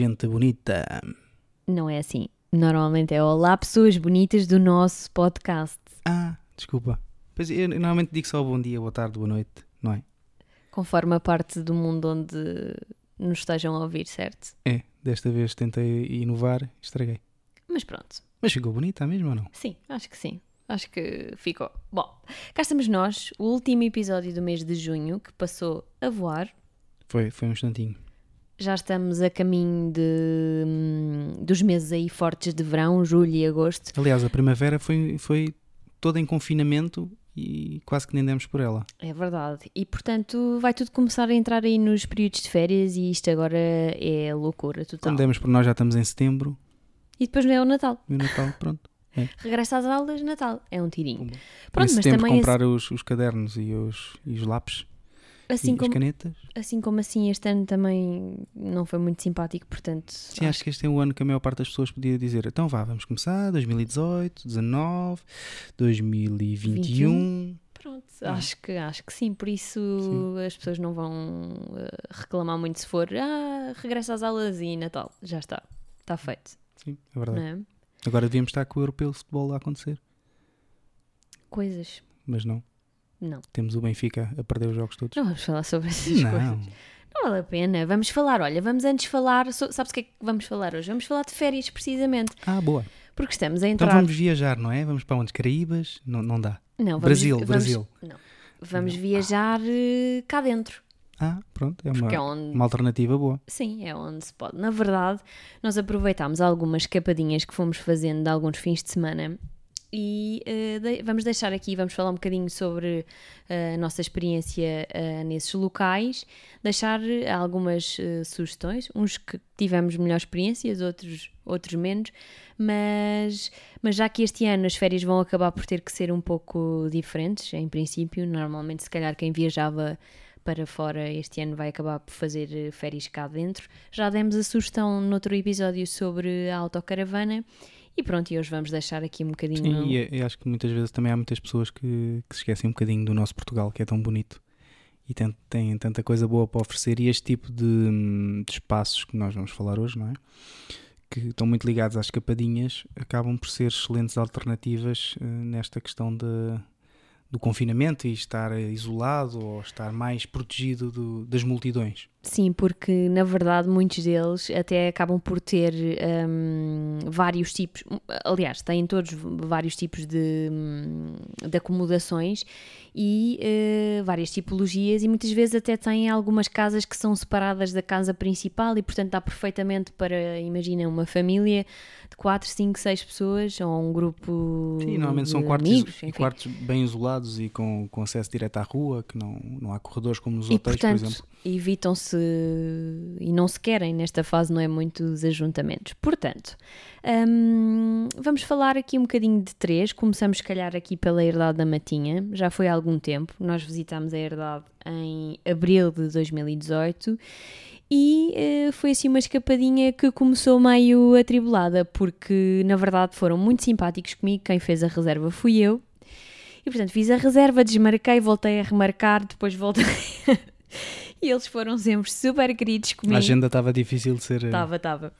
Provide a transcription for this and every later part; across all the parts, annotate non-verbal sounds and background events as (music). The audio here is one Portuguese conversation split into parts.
Gente bonita! Não é assim. Normalmente é olá, pessoas bonitas do nosso podcast. Ah, desculpa. Pois eu normalmente digo só bom dia, boa tarde, boa noite, não é? Conforme a parte do mundo onde nos estejam a ouvir, certo? É, desta vez tentei inovar, estraguei. Mas pronto. Mas ficou bonita mesmo ou não? Sim, acho que sim. Acho que ficou. Bom, cá estamos nós, o último episódio do mês de junho, que passou a voar. Foi, foi um instantinho. Já estamos a caminho de, hum, dos meses aí fortes de verão, julho e agosto. Aliás, a primavera foi, foi toda em confinamento e quase que nem demos por ela. É verdade. E portanto vai tudo começar a entrar aí nos períodos de férias e isto agora é loucura total. Como demos por nós, já estamos em setembro E depois não é o Natal. e o Natal, pronto. (laughs) Regressa às aulas, Natal. É um tirinho. Pronto, em mas também comprar os, os cadernos e os, e os lápis assim, e como, as canetas. assim como assim este ano também não foi muito simpático, portanto. Sim, acho que este é o ano que a maior parte das pessoas podia dizer então vá, vamos começar 2018, 19, 2021 Pronto, Ah. acho que, acho que sim, por isso Sim. as pessoas não vão eh, reclamar muito se for ah, regressa às aulas e Natal, já está, está feito, Sim, é verdade. é? Agora devíamos estar com o europeu de futebol a acontecer, Coisas, mas não. Não, Temos o Benfica a perder os jogos todos. não vamos falar sobre essas coisas. Não, Não vale a pena, vamos falar, olha, vamos antes falar, so- sabes o que é que vamos falar hoje? Vamos falar de férias, precisamente, ah, boa. porque estamos a Então entrar... vamos viajar, não é? Vamos para onde? Caraíbas? Não, não dá. Não, vamos, Brasil, vamos- Brasil. Não, vamos viajar eh, cá dentro, Ah, pronto, é uma, é onde... uma alternativa boa. Sim, é onde se pode. Na verdade, nós aproveitámos algumas escapadinhas que fomos fazendo de alguns fins de semana e eh, de- vamos deixar aqui, vamos falar um bocadinho sobre eh, a nossa experiência eh, nesses locais, deixar algumas sugestões, uns que tivemos melhores experiências, outros, outros menos, mas, mas já que este ano as férias vão acabar por ter que ser um pouco diferentes, em princípio, normalmente se calhar quem viajava para fora este ano vai acabar por fazer férias cá dentro. Já demos a sugestão noutro episódio sobre a autocaravana e pronto, e hoje vamos deixar aqui um bocadinho. Sim, e, acho que muitas vezes também há muitas pessoas que, que se esquecem um bocadinho do nosso Portugal, que é tão bonito e tem, tem tanta coisa boa para oferecer. E este tipo de, hum, de espaços que nós vamos falar hoje, não é? Que estão muito ligados às escapadinhas, acabam por ser excelentes alternativas eh, nesta questão de, do confinamento e estar isolado ou estar mais protegido do- das multidões. Sim, porque na verdade muitos deles até acabam por ter hum, vários tipos, aliás, têm todos vários tipos de, hum, de acomodações e eh, várias tipologias, e muitas vezes até têm algumas casas que são separadas da casa principal e, portanto, dá perfeitamente para, imagina, uma família de 4, 5, 6 pessoas ou um grupo. Sim, normalmente são quartos, amigos, enfim. quartos bem isolados e com, com acesso direto à rua, que não, não há corredores como nos E hotéis, por portanto, exemplo. evitam-se e não se querem nesta fase, não é muitos ajuntamentos. Portanto, hum, vamos falar aqui um bocadinho de três. Começamos, se calhar, aqui pela Herdade da Matinha. Já foi há algum tempo. Nós visitámos a Herdade em abril de 2018 e eh, foi assim uma escapadinha que começou meio atribulada, porque na verdade foram muito simpáticos comigo. Quem fez a reserva fui eu. E portanto fiz a reserva, desmarquei, voltei a remarcar, depois voltei. (laughs) e eles foram sempre super queridos comigo. A agenda estava difícil de ser. eh, Estava, estava.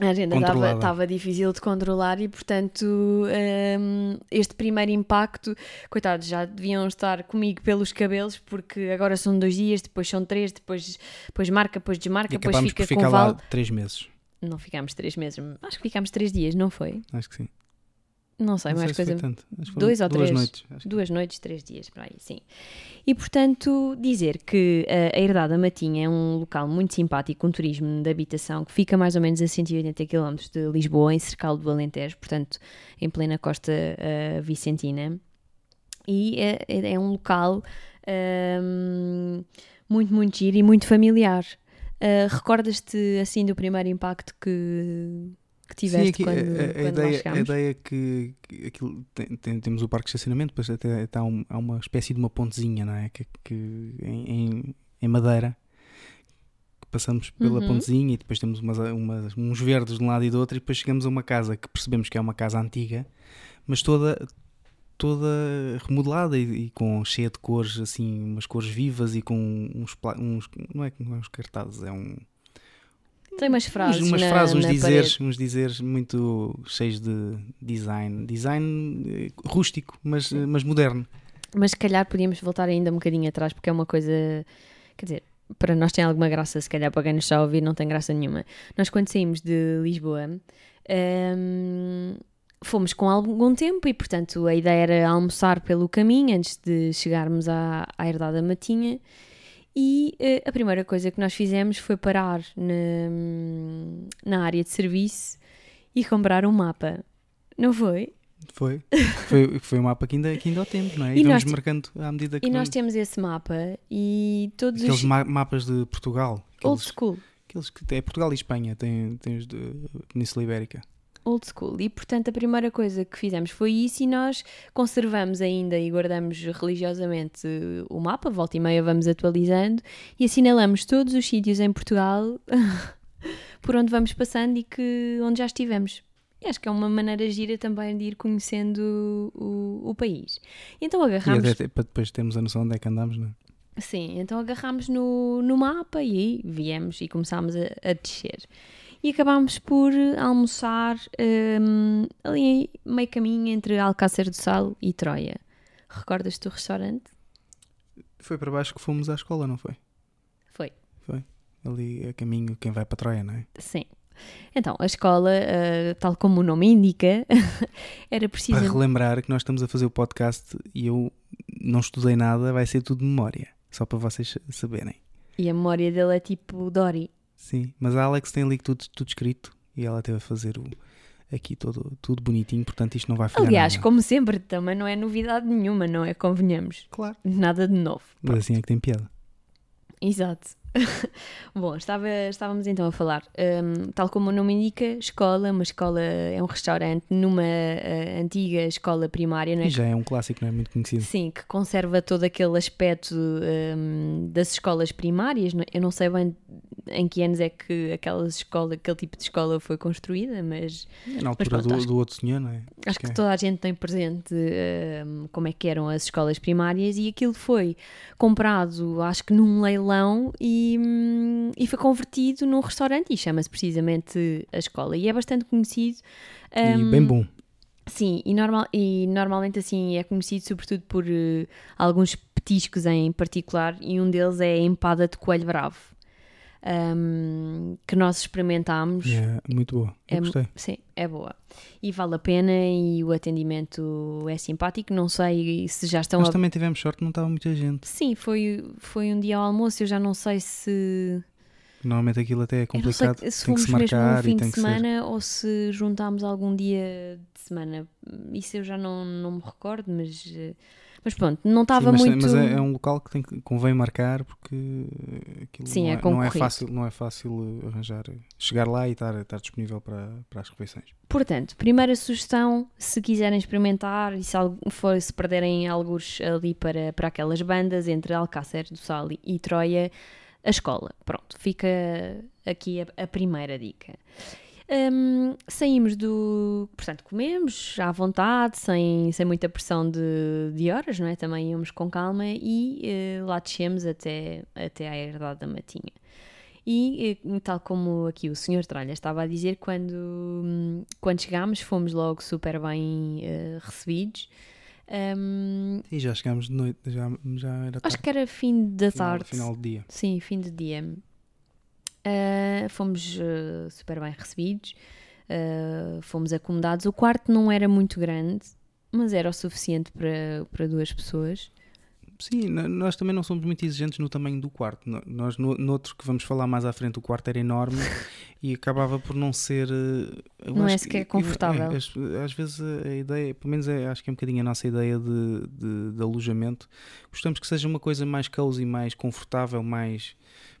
A agenda estava estava difícil de controlar e, portanto, hum, este primeiro impacto, coitados, já deviam estar comigo pelos cabelos, porque agora são dois dias, depois são três, depois, depois marca, depois desmarca, E depois fica por com ficar val. lá três meses. Não ficámos três meses, acho que ficámos três dias, não foi? Acho que sim. Não sei, não mais sei se coisa. foram Dois ou duas três? noites. Duas noites, três dias, para aí, sim. E portanto, dizer que eh, a Herdade da Matinha é um local muito simpático, um turismo de habitação que fica mais ou menos a 180 km de Lisboa, em Cercal do Alentejo, portanto, em plena costa eh, vicentina. E é, é um local ehm, muito, muito giro e muito familiar. Eh, Recordas-te assim do primeiro impacto que, que tiveste Sim, aqui, quando, a, a- quando ideia, a ideia é que, que aquilo tem- tem- temos o parque de estacionamento, depois até está um- há uma espécie de uma pontezinha, não é? Que, que em, em- madeira que passamos pela Uhum. pontezinha e depois temos umas, umas- uns verdes de um lado e do outro e depois chegamos a uma casa que percebemos que é uma casa antiga, mas toda toda remodelada e, e com cheia de cores, assim, umas cores vivas e com uns, uns não é uns cartazes, é um tem umas frases, umas na, frases, uns dizeres, parede. uns dizeres muito cheios de design, design eh, rústico, mas, eh, mas moderno. Mas se calhar podíamos voltar ainda um bocadinho atrás, porque é uma coisa. Quer dizer, para nós tem alguma graça, se calhar para quem nos está a ouvir não tem graça nenhuma. Nós, quando saímos de Lisboa, hum, fomos com algum tempo e, portanto, a ideia era almoçar pelo caminho antes de chegarmos à, à Herdade da Matinha. E eh, a primeira coisa que nós fizemos foi parar na, na área de serviço e comprar um mapa. Não foi? Foi. Foi, foi um mapa que ainda, que ainda o temos, não é? E, E vamos marcando à medida que E nós vamos. temos esse mapa e todos Aqueles os. ma- mapas de Portugal. Old Aqueles, school. aqueles que é Portugal e Espanha, tem, tem os de Península Ibérica. Old school. E portanto a primeira coisa que fizemos foi isso e nós conservamos ainda e guardamos religiosamente o mapa, volta e meia vamos atualizando e assinalamos todos os sítios em Portugal (laughs) por onde vamos passando e que onde já estivemos. E acho que é uma maneira gira também de ir conhecendo o, o país. Então E agarramos. até, para depois termos a noção de onde é que andamos, não é? Sim, então agarramos no, no mapa e viemos e começámos a, a descer. E acabámos por almoçar hum, ali meio caminho entre Alcácer do Sal e Troia. Recordas-te do restaurante? Foi para baixo que fomos à escola, não foi? Foi. Foi. Ali a caminho, quem vai para Troia, não é? Sim. Então, a escola, ah, tal como o nome indica, (laughs) era Para precisamente. relembrar que nós estamos a fazer o podcast e eu não estudei nada, vai ser tudo memória. Só para vocês saberem. E a memória dele é tipo Dory. Sim, mas a Alex tem ali tudo, tudo escrito e ela teve a fazer o, aqui todo, tudo bonitinho, portanto isto não vai falhar Aliás, nada. como sempre, também não é novidade nenhuma, não é? Convenhamos. Claro. Nada de novo. Mas assim é que tem piada. Exato. (laughs) Bom, estava, estávamos então a falar, hum, tal como o nome indica, escola, uma escola é um restaurante numa eh, antiga escola primária, não é? E já é um clássico, não é muito conhecido. Sim, que conserva todo aquele aspecto hum, das escolas primárias. não- Eu não sei bem em que anos é que aquela escola, aquele tipo de escola foi construída, mas É na altura pronto, do, do outro senhor, não é? Acho que é. toda a gente tem presente hum, como é que eram as escolas primárias e aquilo foi comprado, acho que num leilão e, hum, e foi convertido num restaurante e chama-se precisamente a escola e é bastante conhecido. E hum, bem bom. Sim, e, normal, e normalmente assim é conhecido sobretudo por eh, alguns petiscos em particular e um deles é a empada de coelho bravo. Hum, que nós experimentámos é muito boa. Eu é, gostei. Sim, é boa. E vale a pena e o atendimento é simpático. Não sei se já estão Nós a... também tivemos sorte, não estava muita gente. Sim, foi, foi um dia ao almoço. Eu já não sei se. Normalmente aquilo até é sei complicado. se tem que se mesmo marcar e fim de que ser. semana ou se juntámos algum dia de semana. Isso eu já não, não me recordo, mas. Eh, Mas pronto, não estava muito. mas é, é um local que tem que, convém marcar porque aquilo Sim, não, é é, não, é fácil, não é fácil eh, arranjar, chegar lá e estar, estar disponível para, para as refeições. Portanto, primeira sugestão, se quiserem experimentar e se, for, se perderem alguns ali para, para aquelas bandas entre Alcácer do Sal e, e Troia, a escola. Pronto, fica aqui a, a primeira dica. Hum, saímos do. Portanto, comemos à vontade, sem, sem muita pressão de, de horas, não é? Também íamos com calma e eh, lá descemos até, até à herdade da Matinha. E, eh, tal como aqui o Sr. Tralha estava a dizer, quando, quando chegámos fomos logo super bem eh, recebidos. Hum, E já chegámos de noite, já, já era tarde. acho que era fim da final, tarde. final do dia. Sim, fim de dia. Ah, fomos ah, super bem recebidos, ah, fomos acomodados. O quarto não era muito grande, mas era o suficiente para, para duas pessoas. Sim, nós também não somos muito exigentes no tamanho do quarto. Nós, no, no outro que vamos falar mais à frente, o quarto era enorme (laughs) e acabava por não ser. Não é sequer que- confortável. é, as- às vezes a a ideia, pelo menos é, acho que é um bocadinho a nossa ideia de, de, de alojamento. Gostamos que seja uma coisa mais cozy, mais confortável, mais.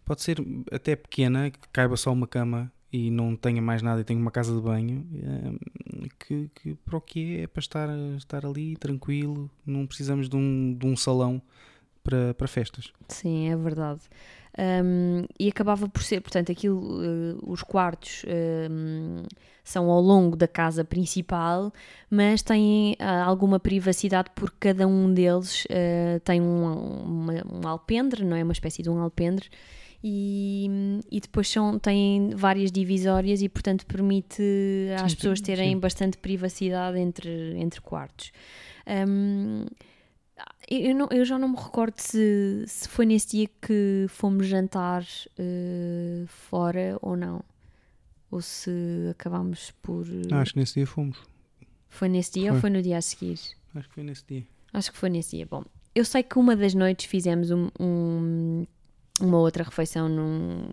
Pode ser até pequena, que caiba só uma cama e não tenha mais nada e tenha uma casa de banho, eh, que, que para o que é, é para estar, estar ali tranquilo, não precisamos de um, de um salão para, para festas. Sim, é verdade. Um, e acabava por ser, portanto, aquilo, uh, os quartos um, são ao longo da casa principal, mas têm uh, alguma privacidade porque cada um deles uh, tem um, uma, um alpendre, não é? Uma espécie de um alpendre. E, e depois são, têm várias divisórias e, portanto, permite às Sim, pessoas terem sim. bastante privacidade entre, entre quartos. Um, eu, não- eu já não me recordo se, se foi nesse dia que fomos jantar eh, fora ou não. Ou se acabámos por. eh, Não, acho que nesse dia fomos. Foi nesse dia ou Foi. foi no dia a seguir? Acho que foi nesse dia. Acho que foi nesse dia. Bom, eu sei que uma das noites fizemos um- um- uma outra refeição num,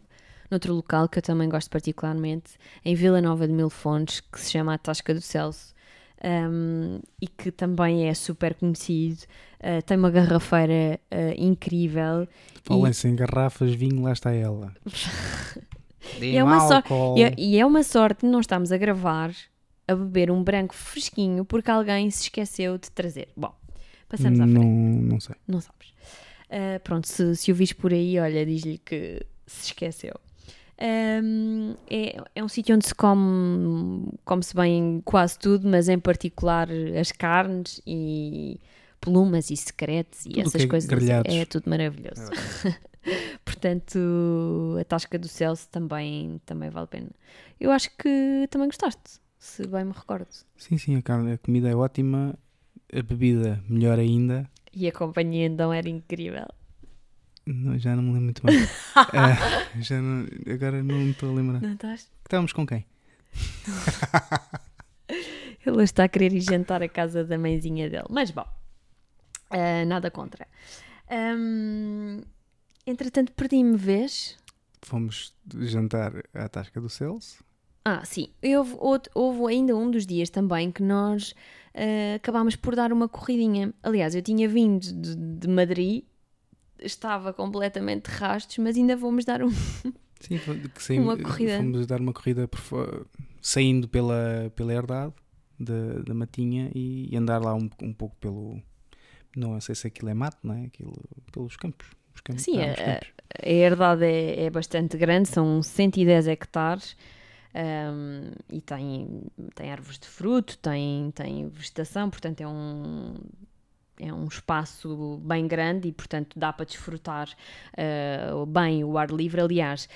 noutro local que eu também gosto particularmente, em Vila Nova de Mil Fontes, que se chama a Tasca do Celso. um, e que também é super conhecido, Uh, tem uma garrafeira uh, incrível Falem-se em garrafas, vinho, lá está ela. (laughs) E é uma álcool. E é, e é uma sorte não estamos a gravar a beber um branco fresquinho porque alguém se esqueceu de trazer. Bom, passamos à não, frente. não sei. Não sabes. Ah, pronto, se, se o vis por aí, olha, diz-lhe que se esqueceu. Ahm, é, é um sítio onde se come, come-se bem quase tudo, mas em particular as carnes e plumas e secretos e Tudo essas é coisas. grelhados. É tudo maravilhoso. (laughs) Portanto, a Tasca do Celso também, também vale a pena. Eu acho que também gostaste, se bem me recordo. Sim, sim, a, carne, a comida é ótima, a bebida melhor ainda. E a companhia então era incrível. Não, já não me lembro muito bem. Ah, (laughs) já não- agora não me estou a lembrar. Não estás? Estávamos com quem? (laughs) Ele está a querer ir jantar à casa da mãezinha dele. Mas bom, ah, nada contra. Ahm, entretanto, perdi-me, vês? Fomos jantar à Tasca do Celso. Ah, sim. Houve, outro- houve ainda um dos dias também que nós ah, acabámos por dar uma corridinha. Aliás, eu tinha vindo de, de Madrid, estava completamente de rastos, mas ainda vamos dar um. Sim, saímos- Uma corrida. Fomos dar uma corrida por saindo pela, pela herdade da, da Matinha e, e andar lá um, um pouco pelo. Não sei se aquilo é mato, não é? Aquilo, pelos campos. Os campos Sim, ah, campos. A herdade é, é bastante grande, são 110 hectares ahm, e tem, tem árvores de fruto, tem, tem vegetação, portanto é um, é um espaço bem grande e, portanto, dá para desfrutar ah, bem o ar livre. Aliás,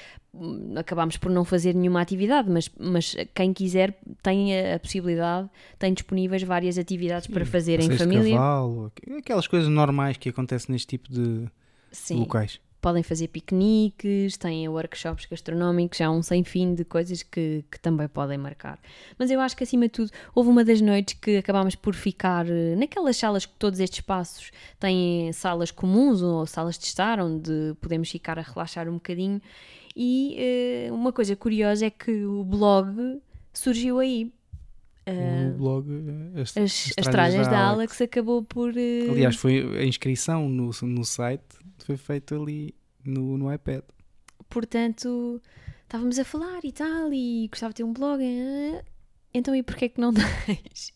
acabámos por não fazer nenhuma atividade, mas, mas quem quiser tem a, possibilidade, tem disponíveis várias atividades para fazer em passeios de família. cavalo, aqu- aquelas coisas normais que acontecem neste tipo de Sim. locais. Podem fazer piqueniques, têm workshops gastronómicos, há um sem fim de coisas que, que também podem marcar. Mas eu acho que acima de tudo, houve uma das noites que acabámos por ficar eh, naquelas salas que todos estes espaços têm salas comuns ou salas de estar, onde podemos ficar a relaxar um bocadinho. E eh, uma coisa curiosa é que o blog surgiu aí. O blog eh, as, as, as tralhas da Alex acabou por. eh, Aliás, foi a inscrição no, no site foi feita ali no, no iPad. Portanto, estávamos a falar e tal, e gostava de ter um blog. eh, Então, e porquê que não (laughs) tens?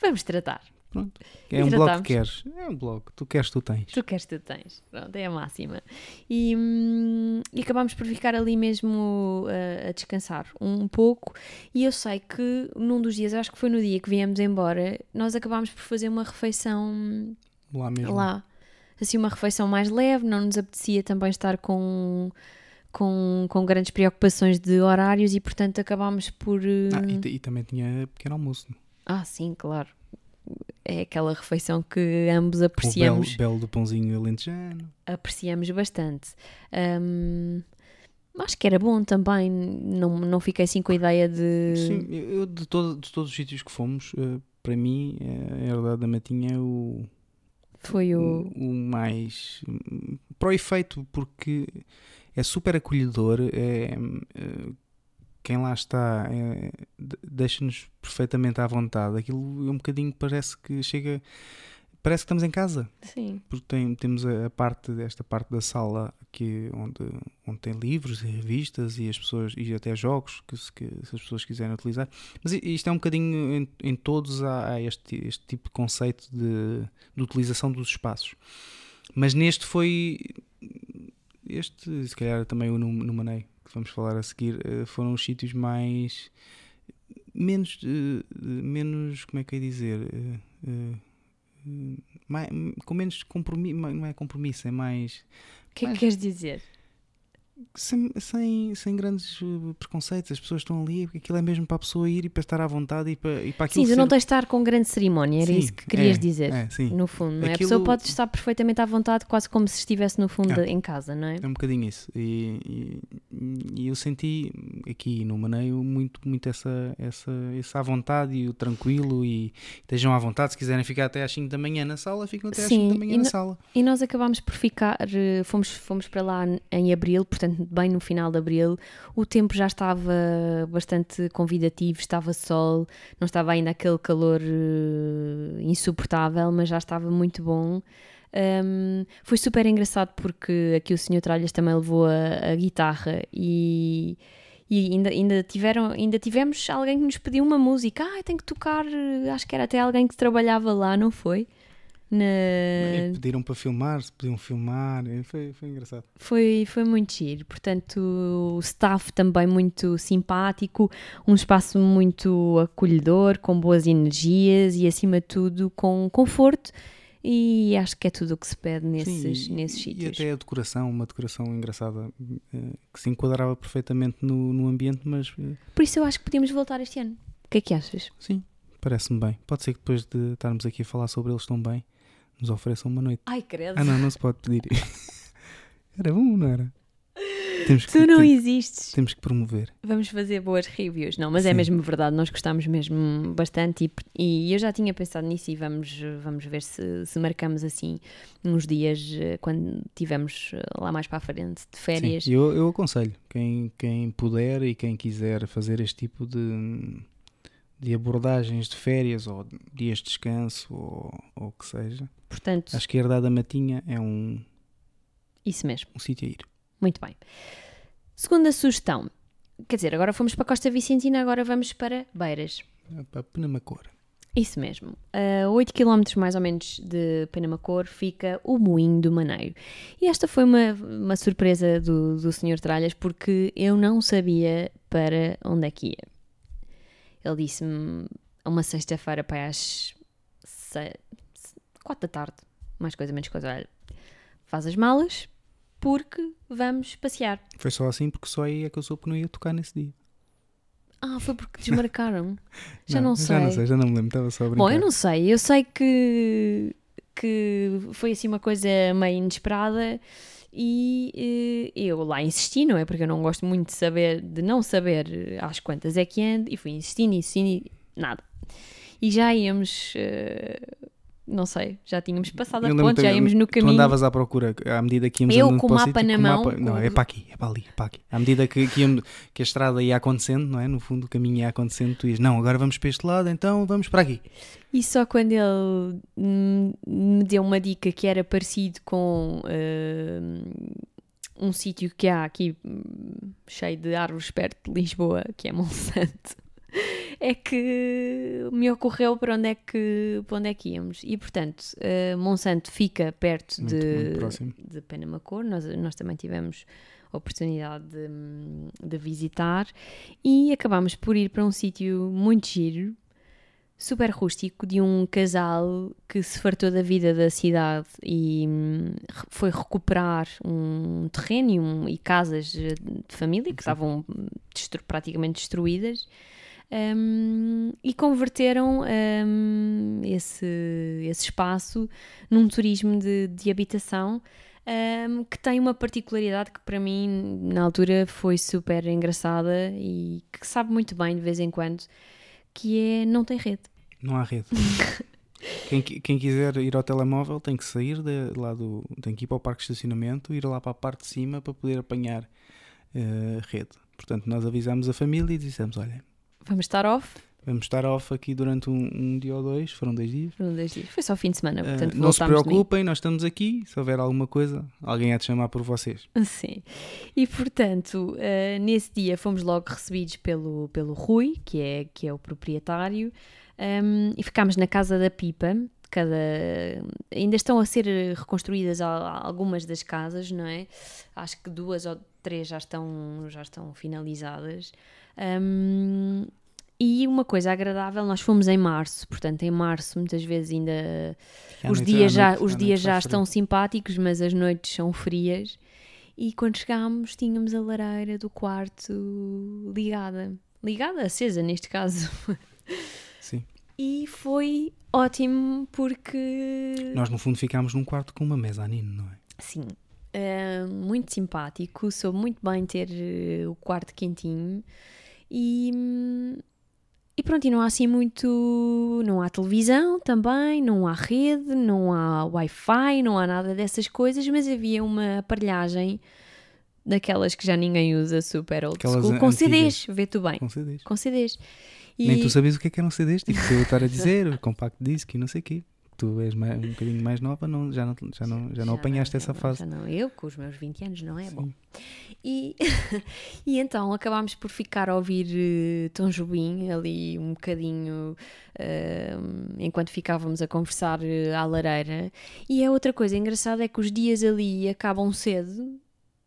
Vamos tratar. Pronto. É um blog tratámos. que queres. É um blog. Tu queres, tu tens. Tu queres, tu tens. Pronto, é a máxima. E, hum, e acabámos por ficar ali mesmo uh, a descansar um pouco. E eu sei que num dos dias, acho que foi no dia que viemos embora, nós acabámos por fazer uma refeição Lá mesmo. lá. Assim, uma refeição mais leve, não nos apetecia também estar com, com, com grandes preocupações de horários e, portanto, acabámos por. eh, Ah, e, t- e também tinha pequeno almoço. Ah, sim, claro. É aquela refeição que ambos O belo, apreciamos, belo do pãozinho alentejano. apreciamos bastante. Hum, acho que era bom também, não, não fiquei assim com a ideia de. Sim, eu, de, todo- de todos os sítios que fomos, eh, para mim, eh, a Herdade da Matinha é o, Foi o. o mais. hum, Para o efeito, porque é super acolhedor, é, eh, quem lá está é, de- deixa-nos perfeitamente à vontade. Aquilo é um bocadinho, parece que chega. Parece que estamos em casa, Sim, porque tem, temos a, a parte desta parte da sala que, onde, onde tem livros e revistas e as pessoas e até jogos que, se- que se as pessoas quiserem utilizar. Mas isto é um bocadinho em, em todos há, há este, este tipo de conceito de, de utilização dos espaços. Mas neste foi este, se calhar também o Maneio, que vamos falar a seguir, uh, foram os sítios mais. menos. Uh, menos. como é que eu ia dizer? mais, com menos compromisso. Não é compromisso, é mais. O que é que queres dizer? Sem, sem, sem grandes eh, preconceitos, as pessoas estão ali, porque aquilo é mesmo para a pessoa ir e para estar à vontade e para, e para aquilo Sim, tu não tens de estar com grande cerimónia, era sim, isso que querias é, dizer, é, no fundo, é? Aquilo... A pessoa pode estar perfeitamente à vontade, quase como se estivesse no fundo é. em casa, não é? É um bocadinho isso. E, e, e, eu senti aqui no Maneio muito, muito essa, essa, essa à vontade e o tranquilo e estejam à vontade, se quiserem ficar até às 5 da manhã na sala, ficam até às 5 da manhã na sala. E nós acabámos por ficar, eh, fomos, fomos para lá em abril, portanto bem no final de abril, o tempo já estava bastante convidativo, estava sol, não estava ainda aquele calor uh, insuportável, mas já estava muito bom. Um, foi super engraçado porque aqui o Sr. Tralhas também levou a, a guitarra e, e ainda, ainda, tiveram, ainda tivemos alguém que nos pediu uma música. Ah, tem que tocar, acho que era até alguém que trabalhava lá, não foi? Na... pediram para filmar, se podiam filmar, foi, foi engraçado. Foi, foi muito giro, portanto, o staff também muito simpático, um espaço muito acolhedor, com boas energias e, acima de tudo, com conforto. E acho que é tudo o que se pede nesses, Sim, nesses sítios. E até a decoração, uma decoração engraçada eh, que se enquadrava perfeitamente no, no ambiente, mas. Eh, Por isso eu acho que podemos voltar este ano. O que é que achas? Sim, parece-me bem. Pode ser que depois de estarmos aqui a falar sobre eles tão bem, nos ofereçam uma noite. Ai, credo. Ah, não, não se pode pedir. (laughs) era bom, não era? Temos que, tu não tem, existes. Temos que promover. Vamos fazer boas reviews. Não, mas é Sim. é mesmo verdade, nós gostamos mesmo bastante e, e, eu já tinha pensado nisso e vamos, vamos ver se, se marcamos assim uns dias eh, quando tivermos eh, lá mais para a frente de férias. Sim, eu, eu aconselho quem, quem puder e quem quiser fazer este tipo de de abordagens de férias ou dias de descanso ou, o que seja. Portanto, a Herdade da Matinha é um isso mesmo. Um sítio a ir. Muito bem. Segunda sugestão. Quer dizer, agora fomos para Costa Vicentina, agora vamos para Beiras. É para Penamacor. Isso mesmo. A 8 km mais ou menos de Penamacor fica o Moinho do Maneiro. E esta foi uma, uma surpresa do, do Sr. Tralhas porque eu não sabia para onde é que ia. Ele disse-me uma sexta-feira para as se... quatro da tarde, mais coisa, menos coisa. Olha, faz as malas porque vamos passear. Foi só assim porque só aí é que eu soube que não ia tocar nesse dia. Ah, foi porque desmarcaram. (laughs) já não, não, sei. Já não sei, já não me lembro, estava só a brincar. Bom, eu não sei, eu sei que, que foi assim uma coisa meio inesperada e eh, eu lá insisti, não é? Porque eu não gosto muito de saber, de não saber às quantas é que ando, e fui insistindo, insistindo, nada. E já íamos, uh, não sei, já tínhamos passado a ponte, já íamos no caminho. Tu andavas à procura, à medida que íamos Eu com o mapa na mão. Mapa, não, é para aqui, é para ali, é para aqui. À medida que, que, íamos, que a estrada ia acontecendo, não é? No fundo o caminho ia acontecendo, tu ias, não, agora vamos para este lado, então vamos para aqui. E só quando ele me deu uma dica que era parecido com uh, um sítio que há aqui hum, cheio de árvores perto de Lisboa, que é Monsanto, (laughs) é que me ocorreu para onde é que, para onde é que íamos. E portanto, uh, Monsanto fica perto muito, de, muito de Penamacor, nós, nós também tivemos a oportunidade de, de visitar e acabámos por ir para um sítio muito giro super rústico de um casal que se fartou da vida da cidade e hum, foi recuperar um terreno e, um, e casas de família que Sim. estavam destru praticamente destruídas um, e converteram um, esse, esse espaço num turismo de, de habitação um, que tem uma particularidade que para mim na altura foi super engraçada e que sabe muito bem de vez em quando que é não tem rede. Não há rede. (laughs) quem, quem quiser ir ao telemóvel tem que sair de, lá do. tem que ir para o parque de estacionamento, ir lá para a parte de cima para poder apanhar uh, rede. Portanto, nós avisámos a família e dissemos: olha. Vamos estar off? Vamos estar off aqui durante um, um, dia ou dois, foram dois dias. Foram dois dias, foi só fim de semana, eh, portanto uh, Não se preocupem, nós estamos aqui, se houver alguma coisa, alguém há de chamar por vocês. Sim, e portanto, uh, nesse dia fomos logo recebidos pelo, pelo Rui, que é, que é o proprietário, um, e ficámos na Casa da Pipa, cada. Ainda estão a ser reconstruídas algumas das casas, não é? Acho que duas ou três já estão, já estão finalizadas. Um, e uma coisa agradável, nós fomos em março, portanto, em março muitas vezes ainda os noite, dias já, noite, os dias já estão simpáticos, mas as noites são frias. E quando chegámos, tínhamos a lareira do quarto ligada. Ligada, acesa neste caso. (laughs) Sim. E foi ótimo porque. Nós, no fundo, ficámos num quarto com uma mezanine, não é? Sim. Uh, muito simpático, soube muito bem ter uh, o quarto quentinho e, e pronto, e não há assim muito. Não há televisão também, não há rede, não há Wi-Fi, não há nada dessas coisas, mas havia uma aparelhagem daquelas que já ninguém usa, super old Aquelas school, com. CDs, vê tu bem. Com CDs. Com CDs. E... Nem tu sabias o que é que eram CDs, tipo, eu estar a dizer, compact disc e não sei o quê tu és mais, um bocadinho mais nova, não, já, não, já, não, já, já não apanhaste essa fase. Já não, eu com os meus 20 anos não é Sim. bom. E, (laughs) e então acabámos por ficar a ouvir uh, Tom Jobim ali um bocadinho uh, enquanto ficávamos a conversar uh, à lareira. E a outra coisa engraçada é que os dias ali acabam cedo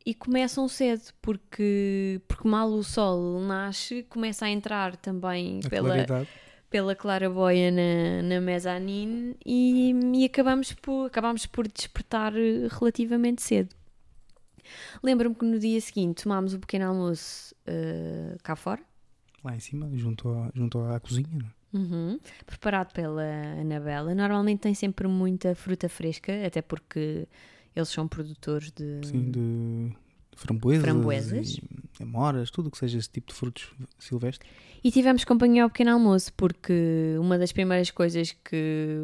e começam cedo, porque, porque mal o sol nasce, começa a entrar também a pela, claridade pela claraboia na, na mezanine e, e acabamos, por, acabamos por despertar eh, relativamente cedo. Lembro-me que no dia seguinte tomámos o pequeno almoço uh, cá fora. Lá em cima, junto, a, junto à cozinha, não é? Uhum. Preparado pela Anabela. Normalmente tem sempre muita fruta fresca, até porque eles são produtores de. Sim, de framboesas, framboesas. Amoras, tudo que seja esse tipo de frutos silvestres. E tivemos companhia ao pequeno almoço, porque uma das primeiras coisas que,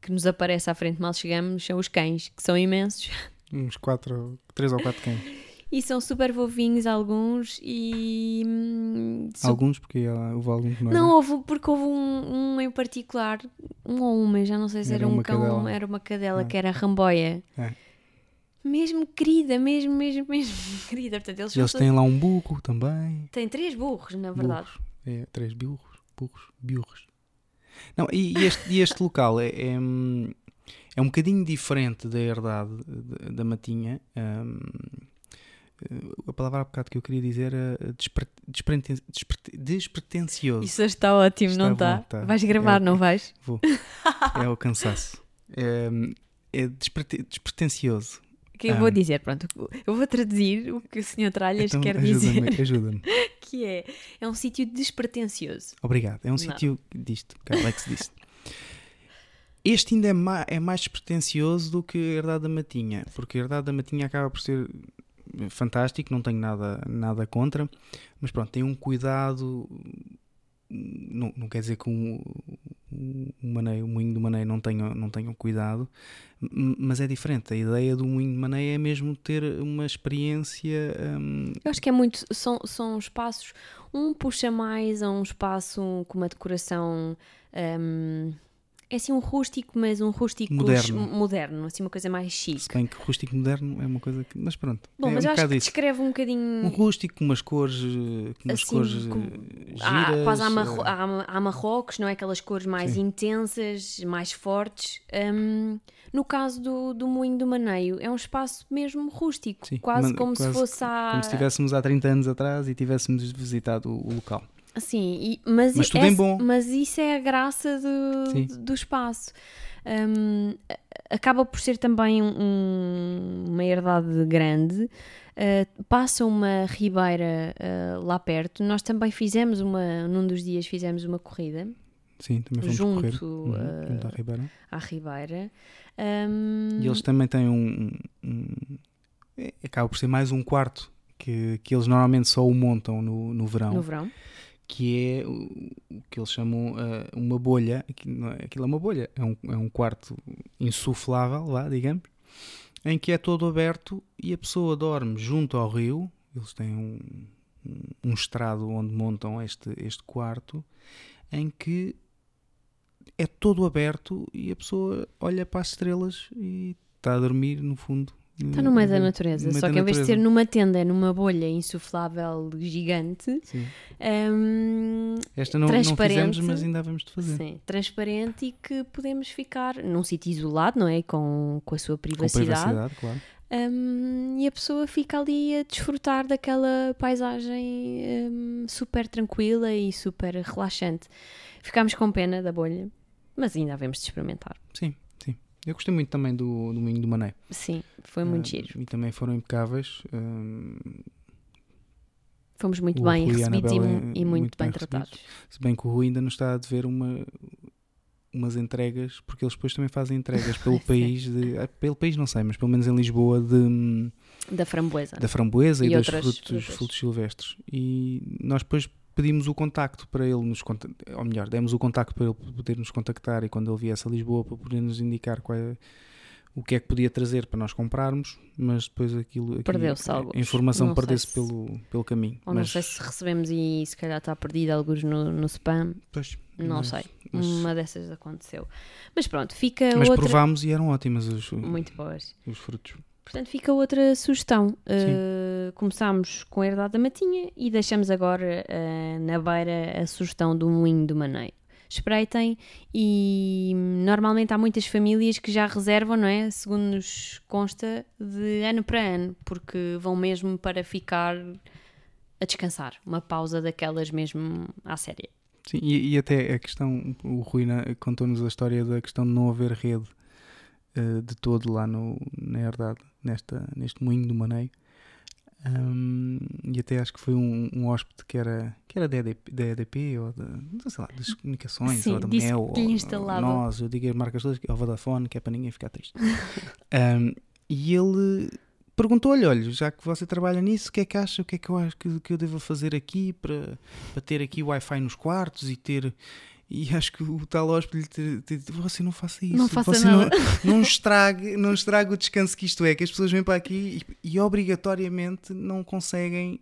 que nos aparece à frente mal chegamos são os cães, que são imensos. Uns quatro, três ou quatro cães. (laughs) E são super vovinhos alguns e... Hum, alguns? Porque houve algum que não Não, houve, porque houve um, um, em particular, um ou uma, já não sei se era, era um cão, cadela. era uma cadela, ah. que era a ramboia. É mesmo querida, mesmo, mesmo, mesmo (laughs) querida. Portanto, eles, eles têm lá um burro também. Tem três burros, na verdade. Burros. É, três burros, burros, burros. Não, e, e, este, e este local é, é, é, um bocadinho diferente da herdade da, Matinha. Um, a palavra há bocado que eu queria dizer era despre, despre, despre, despretencioso. Isso está ótimo, está não está? Tá. Vais gravar, é, não vais? Vou. É o cansaço. É, é despretencioso que eu vou dizer, pronto, eu vou traduzir o que o Sr. Tralhas então, quer dizer. Ajuda-me. (laughs) que é, é um sítio despretensioso. Obrigado, é um sítio disto, que Alex disse. Este ainda é mais, é mais despretensioso do que a Herdade da Matinha, porque a Herdade da Matinha acaba por ser fantástico, não tenho nada, nada contra, mas pronto, tem um cuidado não, não quer dizer que o, o, maneio, o moinho do maneio não tenha, não tenha cuidado, mas é diferente. A ideia do moinho de maneio é mesmo ter uma experiência. Hum... Eu acho que é muito. São, são espaços. Um puxa mais a um espaço com uma decoração. Hum, é assim um rústico, mas um rústico moderno, moderno assim uma coisa mais chique. Se bem que rústico moderno é uma coisa que. Mas pronto. Bom, é mas um eu acho que isso. descreve um bocadinho. Um rústico com umas cores. Com umas assim, cores com... giras. Ah, quase há, marro... há, marrocos, não é? Aquelas cores mais Sim. intensas, mais fortes. Um, no caso do, do Moinho do Maneio, é um espaço mesmo rústico, Sim, quase como quase se fosse há. Como se estivéssemos há 30 anos atrás e tivéssemos visitado o local. Sim, e, mas, mas tudo é, bom. Mas isso é a graça do, do espaço. Um, acaba por ser também um, uma herdade grande. Uh, passa uma ribeira uh, lá perto. Nós também fizemos uma, num dos dias fizemos uma corrida. Sim, também fomos junto, correr, uhum, uh, junto à ribeira. À ribeira. Um... E eles também têm um, um, é, acaba por ser mais um quarto que, que eles normalmente só o montam no, no verão. No verão que é o que eles chamam uh, uma bolha, é, aquilo é uma bolha, é um, é um quarto insuflável, lá, digamos, em que é todo aberto e a pessoa dorme junto ao rio, eles têm um, um estrado onde montam este, este quarto, em que é todo aberto e a pessoa olha para as estrelas e está a dormir no fundo Está no meio da natureza, meio só da que em vez de ser numa tenda, é numa bolha insuflável gigante, Sim. hum, Esta não, não fizemos, Transparente. mas ainda havemos de fazer. sim, transparente e que podemos ficar num sítio isolado, não é? Com, com a sua Com privacidade. privacidade, claro. Hum, e a pessoa fica ali a desfrutar daquela paisagem hum, super tranquila e super relaxante. Ficámos com pena da bolha, mas ainda havemos de experimentar. Sim. Eu gostei muito também do, do Moinho do Mané. Sim, foi muito Ah, giro. E também foram impecáveis. hum, Fomos muito bem Rui recebidos e, e muito, muito bem, bem recebidos. tratados. se bem que o Rui ainda nos está a dever uma, umas entregas, porque eles depois também fazem entregas (laughs) pelo país, de, ah, pelo país não sei, mas pelo menos em Lisboa, de, hum, Da framboesa. da framboesa e, E dos frutos, frutas. frutos silvestres. E nós depois pedimos o contacto para ele nos contactar, ou melhor, demos o contacto para ele poder nos contactar e quando ele viesse a Lisboa para poder nos indicar qual é, o que é que podia trazer para nós comprarmos, mas depois aquilo aqui- Perdeu-se alguns. a informação Não perdeu-se se- pelo, pelo caminho. Ou não mas, sei se recebemos e se calhar está perdido alguns no, no spam. pois, Não mas- sei. mas- Uma dessas aconteceu. Mas pronto, fica Mas outra. provámos e eram ótimas os, Muito boas. os frutos. Portanto, fica outra sugestão. Uh, começámos com a herdade da matinha e deixamos agora uh, na beira a sugestão do moinho do maneio. Espreitem e hum, normalmente há muitas famílias que já reservam, não é? Segundo nos consta, de ano para ano, porque vão mesmo para ficar a descansar. Uma pausa daquelas mesmo à séria. Sim, e, e até a questão, o Rui na- contou-nos a história da questão de não haver rede eh, de todo lá no, na herdade, nesta, neste moinho do Maneio. Ahm, e até acho que foi um, um hóspede que era, que era da EDP, da EDP ou da, não sei lá, das comunicações Sim, ou da Mel ou nós, eu digo as marcas todas, ou Vodafone, que é para ninguém ficar triste. (laughs) Ahm, e ele perguntou-lhe, olha, já que você trabalha nisso, o que é que acha, o que é que eu acho que, que eu devo fazer aqui para, para ter aqui Wi-Fi nos quartos e ter... E acho que o tal hóspede lhe te- você não faça isso. Não faça você nada. Não, (laughs) não, estrague, não estrague o descanso que isto é, que as pessoas vêm para aqui e, e obrigatoriamente não conseguem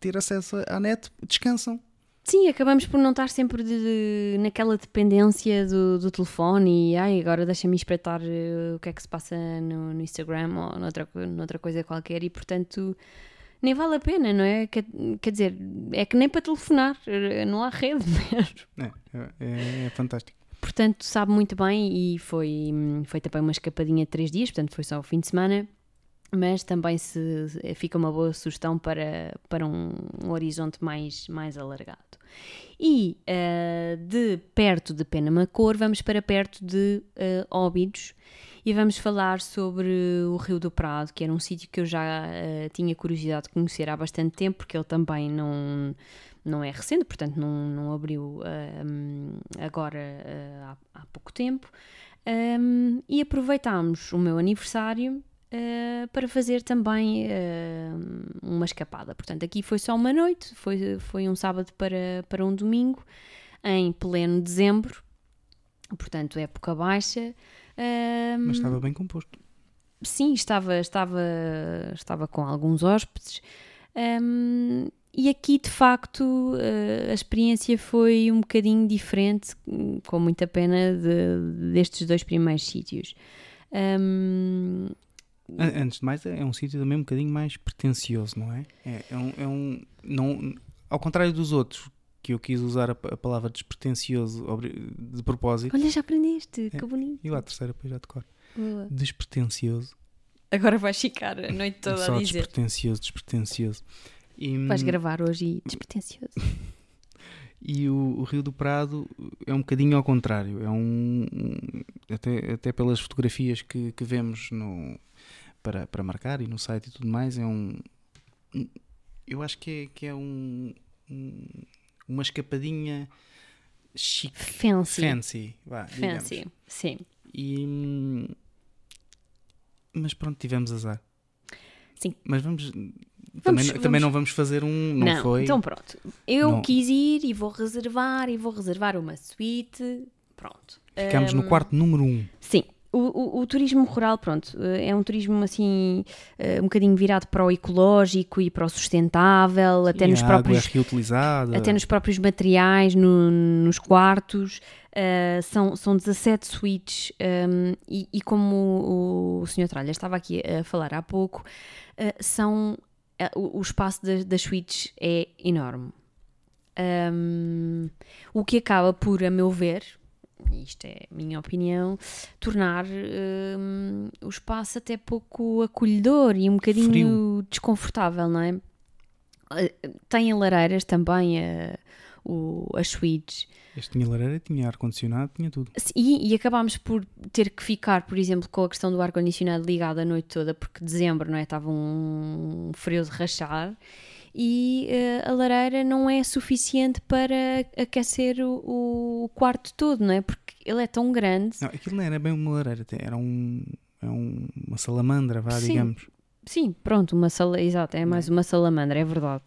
ter acesso à net, descansam. Sim, acabamos por não estar sempre de- de- naquela dependência do, do telefone e ai, agora deixa-me espreitar eh, o que é que se passa no, no Instagram ou noutra, noutra coisa qualquer e portanto nem vale a pena, não é? Quer, quer dizer, é que nem para telefonar, não há rede (laughs) mesmo. É, é, é fantástico. Portanto, sabe muito bem e foi, foi também uma escapadinha de três dias, portanto foi só o fim de semana, mas também se, fica uma boa sugestão para, para um, um horizonte mais, mais alargado. E eh, de perto de Penamacor, vamos para perto de eh, Óbidos e vamos falar sobre o Rio do Prado, que era um sítio que eu já eh, tinha curiosidade de conhecer há bastante tempo, porque ele também não, não é recente, portanto não, não abriu hum, agora eh, há, há pouco tempo. Um, e aproveitámos o meu aniversário eh, para fazer também eh, uma escapada. Portanto, aqui foi só uma noite, foi, foi um sábado para, para um domingo, em pleno dezembro, portanto, época baixa. Um, Mas estava bem composto. sim, estava, estava, estava com alguns hóspedes. hum, e aqui, de facto, eh, a experiência foi um bocadinho diferente, com muita pena, de- destes dois primeiros sítios. An- Antes de mais, é um sítio também um bocadinho mais pretencioso, não é? É, é um, é um- não, ao contrário dos outros, que eu quis usar a, a palavra despretencioso obri- de propósito, olha, já aprendeste, É. que bonito. e lá a terceira, depois já decoro. Boa. Despretencioso. Agora vais ficar a noite toda Só a dizer. despretencioso, despretencioso. E, Vais gravar hoje e despretencioso. (laughs) E o, o Rio do Prado é um bocadinho ao contrário. É um. até, até pelas fotografias que, que vemos no, para, para marcar e no site e tudo mais, é um. um- eu acho que é, que é um, um- uma escapadinha chique. Fancy. Fancy. Vá, digamos. Fancy, sim. E, hum, mas pronto, tivemos azar. Sim. Mas vamos. Vamos- também, também vamos- não vamos fazer um. Não, foi. Então pronto. Eu Não. quis ir e vou reservar e vou reservar uma suíte. Pronto. Ficámos no Hum, quarto número 1. Um. Sim. O, o, o, turismo rural, pronto, é um turismo assim um bocadinho virado para o ecológico e para o sustentável, até Sim, nos a próprios é até nos próprios materiais, no, nos quartos. Uh, são, são 17 suítes um, e, e, como o, o Sr. Tralha estava aqui a falar há pouco, uh, são, uh, o, o, espaço das, das suítes é enorme. Um, o que acaba por, a meu ver, isto é a minha opinião, tornar um, o espaço até pouco acolhedor e um bocadinho Frio. desconfortável, não é? Tem lareiras também, o, as suítes. Este tinha lareira, tinha ar-condicionado, tinha tudo. E, e acabámos por ter que ficar, por exemplo, com a questão do ar-condicionado ligado a noite toda, porque dezembro, não é? Estava um frio de rachar e uh, a lareira não é suficiente para aquecer o, o, quarto todo, não é? Porque ele é tão grande. Não, aquilo não era bem uma lareira, era um, é um, uma salamandra, vá, Sim. digamos. Sim, pronto, uma sala, exato, é mais uma salamandra, é verdade.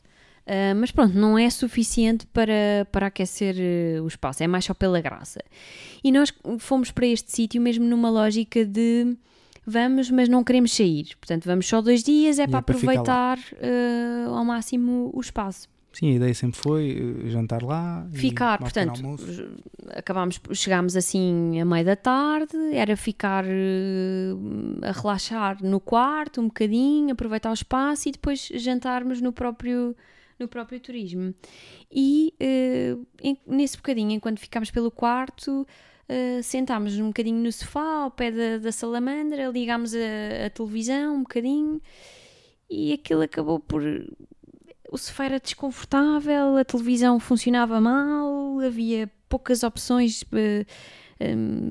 Uh, mas pronto, não é suficiente para, para aquecer uh, o espaço, é mais só pela graça. E nós fomos para este sítio mesmo numa lógica de vamos, mas não queremos sair. Portanto, vamos só dois dias, é para é para aproveitar uh, ao máximo o espaço. Sim, a ideia sempre foi uh, jantar lá. Ficar, portanto, acabámos, chegámos assim a meio da tarde, era ficar uh, a relaxar no quarto um bocadinho, aproveitar o espaço e depois jantarmos no próprio, no próprio turismo. E uh, em- nesse bocadinho, enquanto ficámos pelo quarto, uh, sentámos um bocadinho no sofá ao pé da, da salamandra, ligámos a, a televisão um bocadinho e aquilo acabou por o sofá era desconfortável, a televisão funcionava mal, havia poucas opções eh,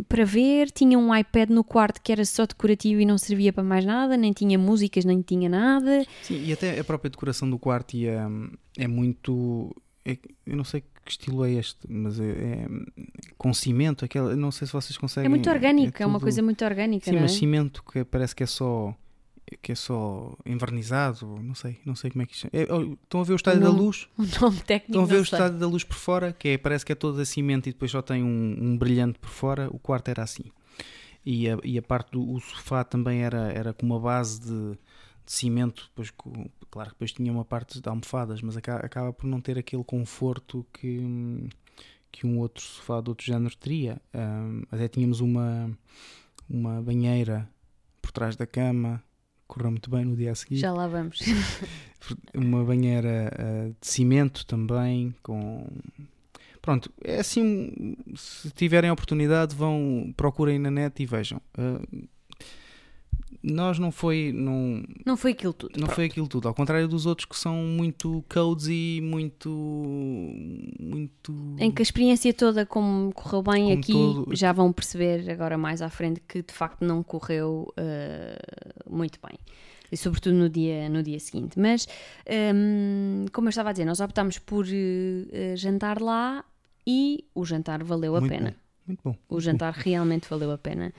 para ver, tinha um iPad no quarto que era só decorativo e não servia para mais nada, nem tinha músicas, nem tinha nada. Sim, e até a própria decoração do quarto hum, é muito. é- eu não sei que estilo é este, mas é, é com cimento, aquela, não sei se vocês conseguem. É muito orgânico, é, uma tudo- coisa muito orgânica, Sim, não é? mas cimento que parece que é só que é só envernizado, não sei, não sei como é que isto é. oh, Estão a ver o estádio da luz? (laughs) O nome técnico Estão a ver o sei. estádio da luz por fora, que é, parece que é todo a cimento e depois só tem um, um brilhante por fora. O quarto era assim. E a, e a parte do sofá também era, era com uma base de, de cimento, depois, claro que depois tinha uma parte de almofadas, mas acaba, acaba por não ter aquele conforto que, que um outro sofá de outro género teria. Hum, até tínhamos uma, uma banheira por trás da cama, correu muito bem no dia a seguir Já lá vamos. (laughs) uma banheira ah, de cimento também, com. Pronto, é assim. Se tiverem a oportunidade, vão, procurem na net e vejam. Ah, nós não foi. Não, Não foi aquilo tudo. não pronto. foi aquilo tudo, ao contrário dos outros que são muito cozy, muito. muito. Em que a experiência toda, como correu bem Como aqui, todo- já vão perceber agora mais à frente que de facto não correu eh, muito bem. E sobretudo no dia, no dia seguinte. Mas, hum, como eu estava a dizer, nós optámos por eh, jantar lá e o jantar valeu a muito pena. Bom, muito bom. O jantar realmente valeu a pena.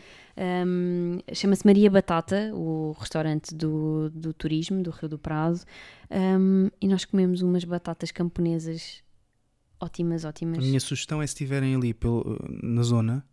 Hum, Chama-se Maria Batata, o restaurante do, do turismo, do Rio do Prado. Hum, e nós comemos umas batatas camponesas ótimas, ótimas. A minha sugestão é se estiverem ali pelo, na zona,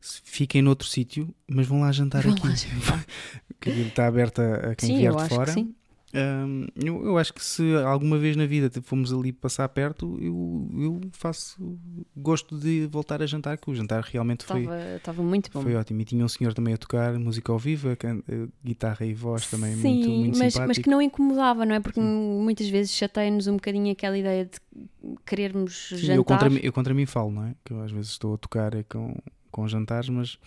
fiquem noutro sítio, mas vão lá jantar Vão aqui. lá jantar. (laughs) que está aberto a, quem Sim, vier de fora. sim. Hum, eu, eu acho que se alguma vez na vida te- fomos ali passar perto, eu, eu faço gosto de voltar a jantar, que o jantar realmente foi, Estava estava muito bom. foi ótimo. E tinha um senhor também a tocar música ao vivo, guitarra e voz também Sim, muito, muito mas, simpático. mas que não incomodava, não é? Porque muitas vezes chateia-nos um bocadinho aquela ideia de querermos Sim, jantar. eu, contra, mim- eu contra mim falo, não é? Que eu às vezes estou a tocar eh, com, com jantares, mas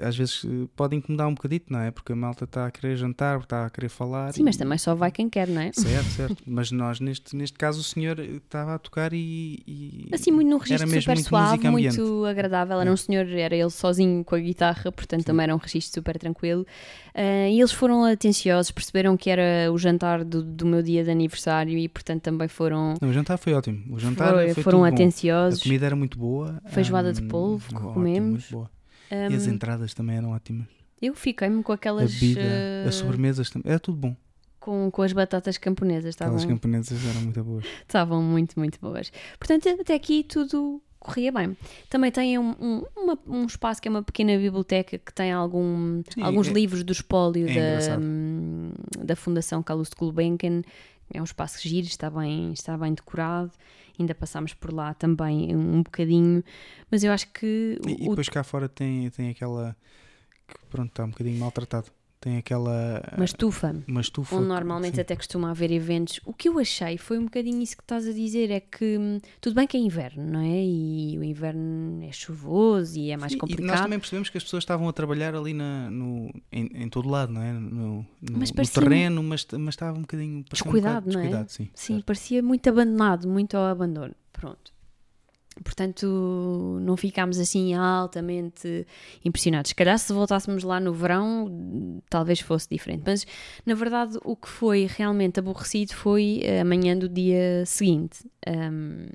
às vezes eh, pode incomodar um bocadito, não é? Porque a malta está a querer jantar, está a querer falar. Sim, mas e- também só vai quem quer, não é? Certo, (laughs) certo. Mas nós, neste, neste caso, o senhor estava a tocar e. e- Assim, muito num registro super muito suave, muito agradável. Era É. um senhor, era ele sozinho com a guitarra, portanto também era um registro super tranquilo. Ah, e eles foram atenciosos, perceberam que era o jantar do, do meu dia de aniversário e, portanto, também foram, Não, o jantar foi ótimo. O jantar foi- foi foram tudo bom. A atenciosos. comida era muito boa. Feijoada de hum, polvo que ótimo, comemos. muito boa. Ah, E as entradas também eram ótimas. eu fiquei-me com A aquelas. bebida, ah, as sobremesas também. Era tudo bom. com, com as batatas camponesas, estavam, Aquelas camponesas eram muito boas. estavam muito, muito boas. Portanto, até aqui tudo corria bem. Também tem um, um, uma- um espaço que é uma pequena biblioteca que tem algum, Sim, alguns é- livros do espólio é da, engraçado. hum, da Fundação Calouste Gulbenkian. É um espaço giro, está bem, está bem decorado. Ainda passámos por lá também um, bocadinho. Mas eu acho que E, e o, depois cá fora tem, tem aquela. Que pronto, está um bocadinho maltratado. Tem aquela. uma estufa. uma estufa. Onde normalmente sim. até costuma haver eventos. O que eu achei foi um bocadinho isso que estás a dizer: é que hum, tudo bem que é inverno, não é? E o inverno é chuvoso e é mais E- E nós complicado. também percebemos que as pessoas estavam a trabalhar ali na, no, em, em todo lado, não é? No, no- Mas no terreno, mas, mas estava um bocadinho. parecia um Descuidado, bocado não é? descuidado, sim. Sim, certo. parecia muito abandonado, muito ao abandono. Pronto. Portanto, não ficámos assim altamente impressionados. Se calhar, se voltássemos lá no verão, talvez fosse diferente. Mas, na verdade, o que foi realmente aborrecido foi a manhã do dia seguinte. Ahm,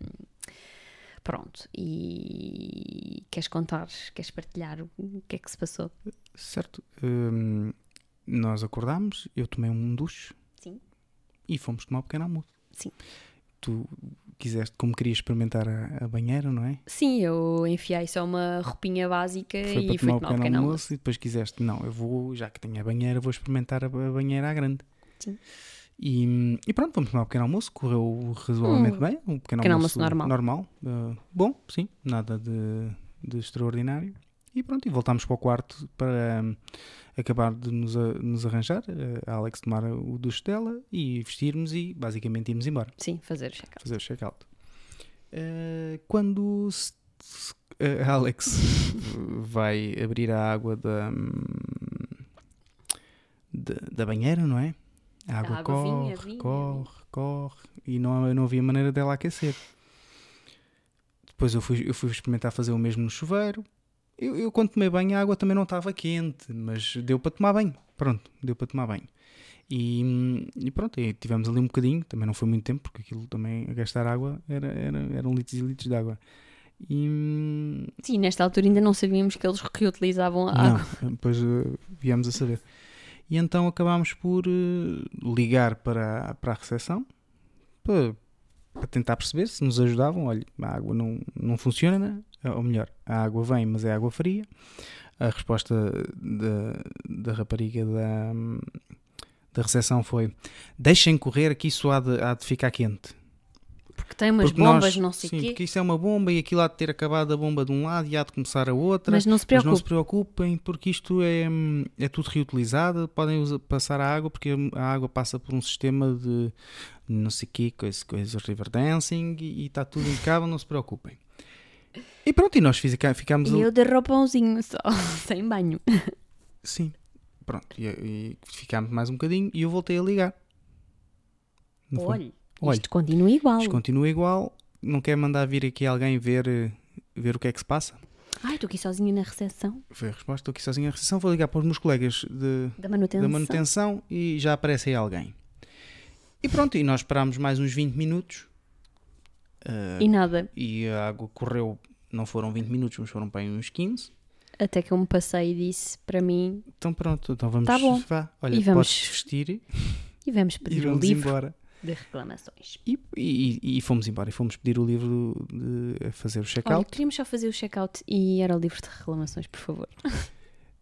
pronto. E queres contar, queres partilhar o que é que se passou? Certo. Hum, nós acordámos, eu tomei um duche Sim. e fomos tomar um pequeno almoço. Sim. Tu quiseste, como querias experimentar a, a banheira, não é? Sim, eu enfiei só uma roupinha básica Foi e para fui tomar o tomar o pequeno almoço, e depois quiseste, não, eu vou, já que tenho a banheira, vou experimentar a, banheira à grande. Sim. E, e pronto, vamos tomar o pequeno almoço, correu razoavelmente Um bem, um pequeno, pequeno almoço, almoço normal. uh, bom, sim, nada de, de extraordinário. E pronto, e voltámos para o quarto para hum, acabar de nos, a- nos arranjar, uh, a Alex tomar o duche dela e vestirmos e basicamente irmos embora Sim, fazer o check-out. fazer o check-out. Eh, quando se- se- a Alex (laughs) vai abrir a água da, da, da banheira, não é? A água, água corre, vinha, vinha, corre, corre e não, não havia maneira dela aquecer. Depois eu fui, eu fui experimentar fazer o mesmo no chuveiro. Eu, eu quando tomei banho a água também não estava quente, mas deu para tomar banho. Pronto, deu para tomar banho. E, e pronto, e tivemos ali um bocadinho, também não foi muito tempo, porque aquilo também, a gastar água, era, era, eram litros e litros de água. E Sim, nesta altura ainda não sabíamos que eles reutilizavam a água. não, depois eh, viemos a saber. E então acabámos por eh, ligar para, a- para a recepção para, para tentar perceber se nos ajudavam. Olha, a água não, não funciona, ou melhor, a água vem, mas é água fria. A resposta da, da rapariga da, da recepção foi: deixem correr que isso há de, há de ficar quente. Porque tem umas Porque bombas, nós- não sei o sim, quê. porque isso é uma bomba e aquilo há de ter acabado a bomba de um lado e há de começar a outra. Mas não se Mas não se preocupe. preocupem, porque isto é, é tudo reutilizado. Podem usa- passar a água, porque a água passa por um sistema de não sei o quê, coisas, coisas river dancing e está tudo impecável, não se preocupem. E pronto, e nós ficámos E eu de roupãozinho só, (laughs) sem banho. Sim, pronto, e, e ficámos mais um bocadinho e eu voltei a ligar. Não? Olha, Olha, isto continua igual. Isto continua igual. Não quer mandar vir aqui alguém ver, eh, ver o que é que se passa? Ai, estou aqui sozinha na recepção Foi a resposta. Estou aqui sozinho na recepção. Vou ligar para os meus colegas de, da manutenção. da manutenção e já aparece aí alguém. E pronto, e nós esperámos mais uns 20 minutos eh, E nada. e a água correu, não foram 20 minutos, mas foram para aí uns 15. Até que eu me passei e disse para mim: Então pronto, então vamos. Tá bom. Vá, olha, E vamos vestir e (laughs) vamos e pedir o vamos livro embora. de reclamações. E, e, e fomos embora e fomos pedir o livro de a fazer o check-out. queríamos só fazer o check-out e era o livro de reclamações, por favor. (laughs)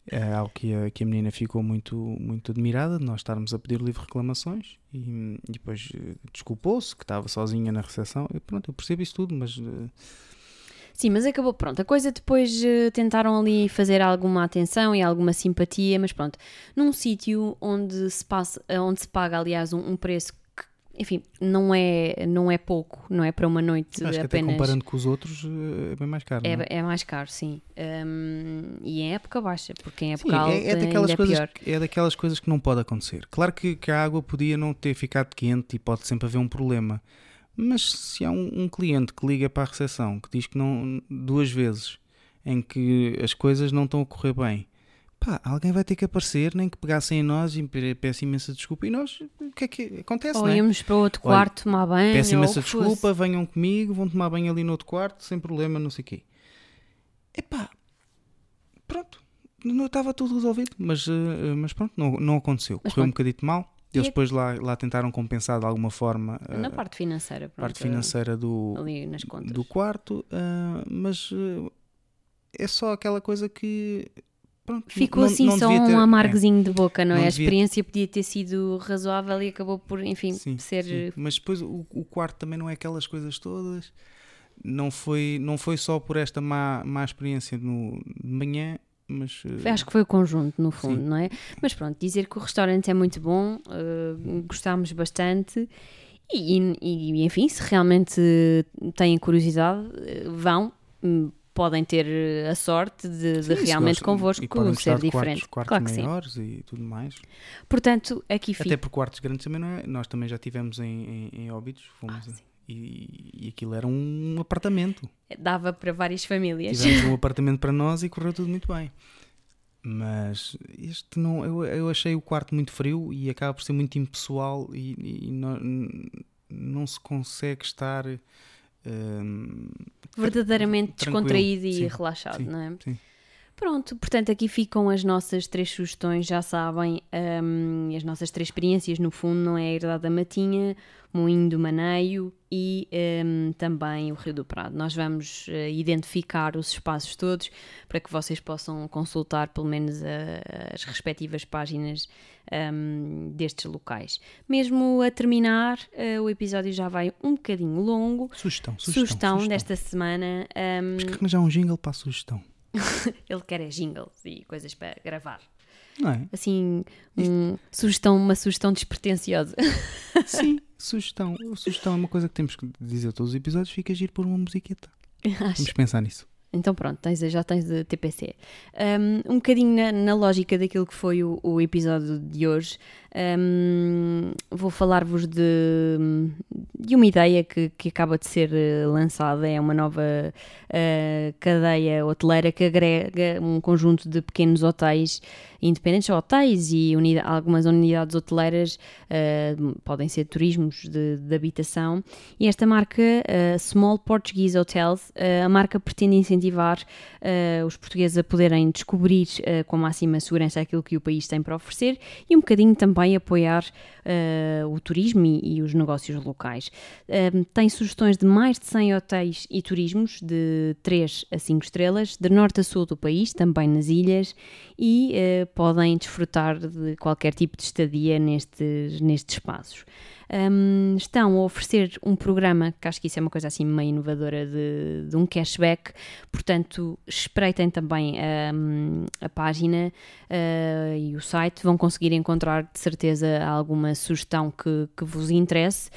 É algo que a, que a menina ficou muito, muito admirada de nós estarmos a pedir de reclamações e, e depois eh, desculpou-se que estava sozinha na recepção. E pronto, eu percebo isso tudo, mas eh, Sim, mas acabou, pronto. A coisa depois eh, tentaram ali fazer alguma atenção e alguma simpatia, mas pronto, num sítio onde se onde se paga, aliás, um, um preço enfim, não é, não é pouco, não é para uma noite acho que até apenas. comparando com os outros eh, é bem mais caro. não é? É, é mais caro, sim. Hum, e em época baixa, porque em Sim, época alta é, é daquelas ainda é coisas, pior. que- é daquelas coisas que não pode acontecer. Claro que, que a água podia não ter ficado quente e pode sempre haver um problema. Mas se há um, um cliente que liga para a recepção que diz que não duas vezes em que as coisas não estão a correr bem, pá, alguém vai ter que aparecer, nem que pegassem em nós e pe- peço imensa desculpa. E nós, o que é que acontece, Ou não é? íamos para outro Olha, quarto tomar banho. Peço imensa que fosse. desculpa, venham comigo, vão tomar banho ali no outro quarto, sem problema, não sei o quê. Epá, pronto, não estava tudo resolvido, mas, eh, mas pronto, não, não aconteceu. Mas Correu um pronto. bocadito mal. Eles é- depois lá, lá tentaram compensar de alguma forma Na a parte financeira, pronto, parte financeira do, do quarto, ah, mas ah, é só aquela coisa que pronto, Ficou não- assim não só ter- um é, amargozinho de boca, não, Não é? A experiência podia ter sido razoável e acabou por, enfim, sim, ser. sim. Mas depois o, o quarto também não é aquelas coisas todas. Não foi, não foi só por esta má, má experiência no, de manhã, mas ah, Acho que foi o conjunto, no fundo, Sim. não é? Mas pronto, dizer que o restaurante é muito bom, eh, gostámos bastante. E, e, enfim, se realmente têm curiosidade, eh, vão. Podem ter eh, a sorte de, de sim, se realmente e convosco gostar ser de diferente. Quartos, claro quartos que sim. maiores e tudo mais. Portanto, aqui fica. Até por quartos grandes também não é. Nós também já tivemos em, em, em Óbidos, fomos Ah, sim. e, e aquilo era um apartamento. Dava para várias famílias. Tivemos um (laughs) apartamento para nós e correu tudo muito bem. Mas este não, eu, eu achei o quarto muito frio e acaba por ser muito impessoal e, e não, não se consegue estar verdadeiramente descontraído e sim, relaxado, não é? sim. Pronto, portanto, aqui ficam as nossas três sugestões, já sabem, hum, as nossas três experiências, no fundo, não é a Herdade da Matinha, Moinho do Maneio e hum, também o Rio do Prado. Nós vamos eh, identificar os espaços todos para que vocês possam consultar pelo menos a- as respectivas páginas hum, destes locais. Mesmo a terminar, eh, o episódio já vai um bocadinho longo. Sugestão, sugestão, Sugestão, sugestão. desta semana. hum, Temos que arranjar um jingle para a sugestão. (laughs) ele quer é jingles e coisas para gravar. Não é? Assim, um, sugestão, uma sugestão despretensiosa. (laughs) Sim, sugestão. Sugestão é uma coisa que temos que dizer todos os episódios. Fica giro por uma musiqueta. Acho. (laughs) Vamos pensar nisso. Então pronto, tens, já tens de TPC. Um, um bocadinho na, na lógica daquilo que foi o, o episódio de hoje, um, vou falar-vos de, de uma ideia que, que acaba de ser eh, lançada. É uma nova eh, cadeia hoteleira que agrega um conjunto de pequenos hotéis independentes, hotéis e unida- algumas unidades hoteleiras, eh, podem ser turismos de, de habitação. E esta marca, eh, Small Portuguese Hotels, a marca pretende incentivar os portugueses a poderem descobrir com máxima segurança aquilo que o país tem para oferecer e um bocadinho também apoiar eh, o turismo e, e os negócios locais. Eh, tem sugestões de mais de 100 hotéis e turismos de 3 a 5 estrelas, de norte a sul do país, também nas ilhas, e eh, podem desfrutar de qualquer tipo de estadia nestes, nestes espaços. Um, estão a oferecer um programa que acho que isso é uma coisa assim meio inovadora de, de um cashback, portanto espreitem também um, a página uh, e o site, vão conseguir encontrar de certeza alguma sugestão que, que vos interesse.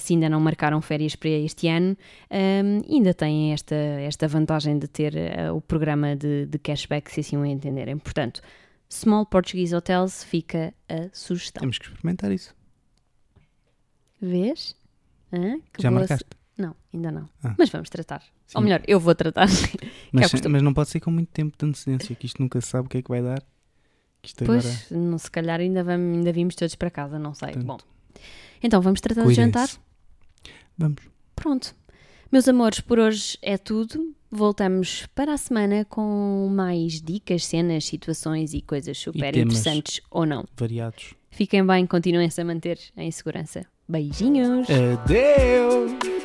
Se ainda não marcaram férias para este ano, um, ainda têm esta, esta vantagem de ter uh, o programa de, de cashback, se assim o entenderem. Portanto, Small Portuguese Hotels fica a sugestão. Temos que experimentar isso. Vês? Hã? Já marcaste? Não, ainda não. Ah. Mas vamos tratar. Sim. Ou melhor, eu vou tratar. (laughs) Mas, costume. mas não pode ser com muito tempo de antecedência, que isto nunca se sabe o que é que vai dar. Que isto agora. Pois, não, se calhar ainda, vamos, ainda vimos todos para casa, não sei. Portanto, Bom, então vamos tratar do cuidem-se. jantar? Vamos. Pronto. Meus amores, por hoje é tudo. Voltamos para a semana com mais dicas, cenas, situações e coisas super temas. interessantes ou não. Variados. Fiquem bem, continuem-se a manter em segurança. Beijinhos! Adeus!